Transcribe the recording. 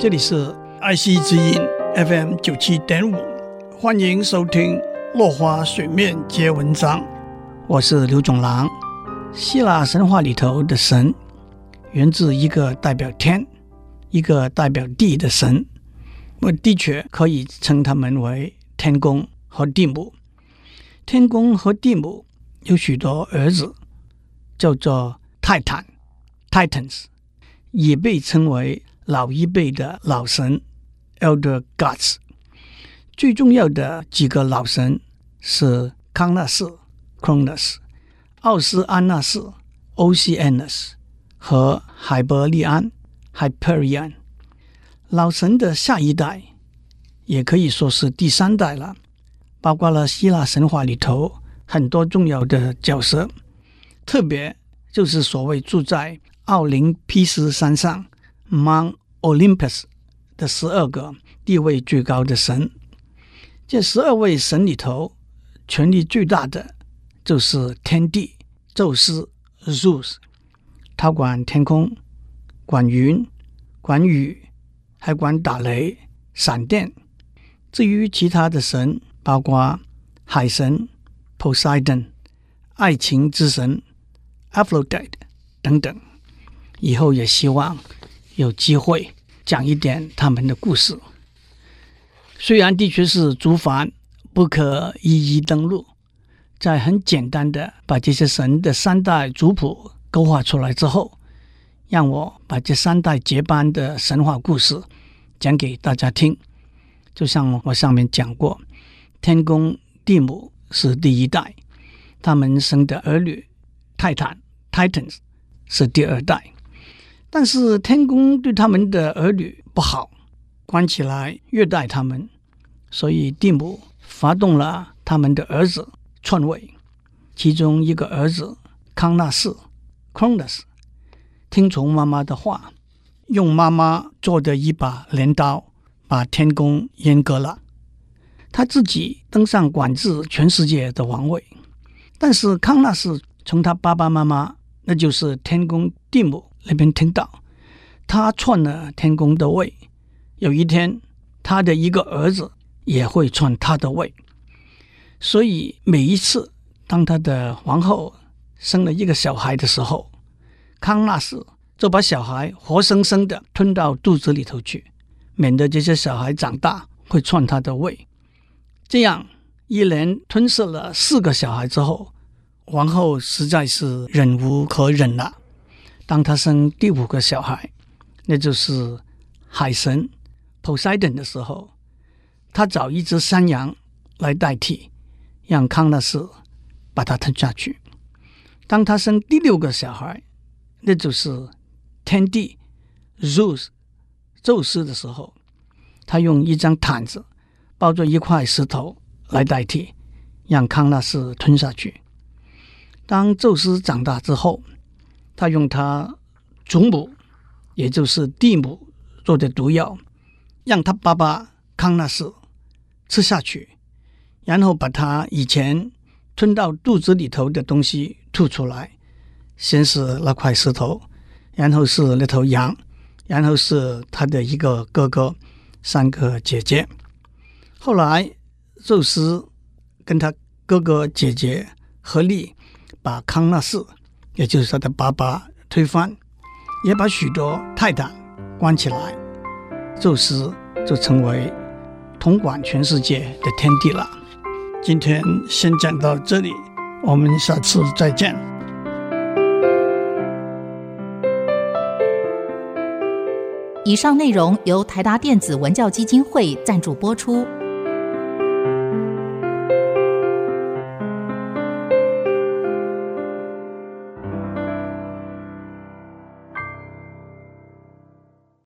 这里是爱惜之音 FM 九七点五，欢迎收听《落花水面皆文章》，我是刘总郎。希腊神话里头的神，源自一个代表天、一个代表地的神，我的确可以称他们为天公和地母。天公和地母有许多儿子，叫做泰坦 （Titans），也被称为老一辈的老神 （Elder Gods）。最重要的几个老神是康纳斯 （Cronus）。奥斯安纳斯 （Oceanus） 和海伯利安 （Hyperion），老神的下一代，也可以说是第三代了，包括了希腊神话里头很多重要的角色，特别就是所谓住在奥林匹斯山上 （Mount Olympus） 的十二个地位最高的神。这十二位神里头，权力最大的。就是天帝宙斯 Zeus，他管天空，管云，管雨，还管打雷、闪电。至于其他的神，包括海神 Poseidon、爱情之神 Aphrodite 等等，以后也希望有机会讲一点他们的故事。虽然的确是族繁，不可一一登录。在很简单的把这些神的三代族谱勾画出来之后，让我把这三代结班的神话故事讲给大家听。就像我上面讲过，天公地母是第一代，他们生的儿女泰坦 （Titans） 是第二代。但是天公对他们的儿女不好，关起来虐待他们，所以地母发动了他们的儿子。篡位，其中一个儿子康纳斯 （Cronus） 听从妈妈的话，用妈妈做的一把镰刀把天公阉割了。他自己登上管制全世界的王位。但是康纳斯从他爸爸妈妈，那就是天公地母那边听到，他篡了天宫的位。有一天，他的一个儿子也会篡他的位。所以每一次，当他的皇后生了一个小孩的时候，康纳斯就把小孩活生生的吞到肚子里头去，免得这些小孩长大会篡他的位。这样一连吞噬了四个小孩之后，皇后实在是忍无可忍了。当他生第五个小孩，那就是海神 Poseidon 的时候，他找一只山羊来代替。让康纳斯把他吞下去。当他生第六个小孩，那就是天帝 Zeus 宙斯的时候，他用一张毯子包着一块石头来代替，让康纳斯吞下去。当宙斯长大之后，他用他祖母，也就是地母做的毒药，让他爸爸康纳斯吃下去。然后把他以前吞到肚子里头的东西吐出来，先是那块石头，然后是那头羊，然后是他的一个哥哥，三个姐姐。后来宙斯跟他哥哥姐姐合力把康纳斯，也就是他的爸爸推翻，也把许多泰坦关起来，宙斯就成为统管全世界的天帝了。今天先讲到这里，我们下次再见。以上内容由台达电子文教基金会赞助播出。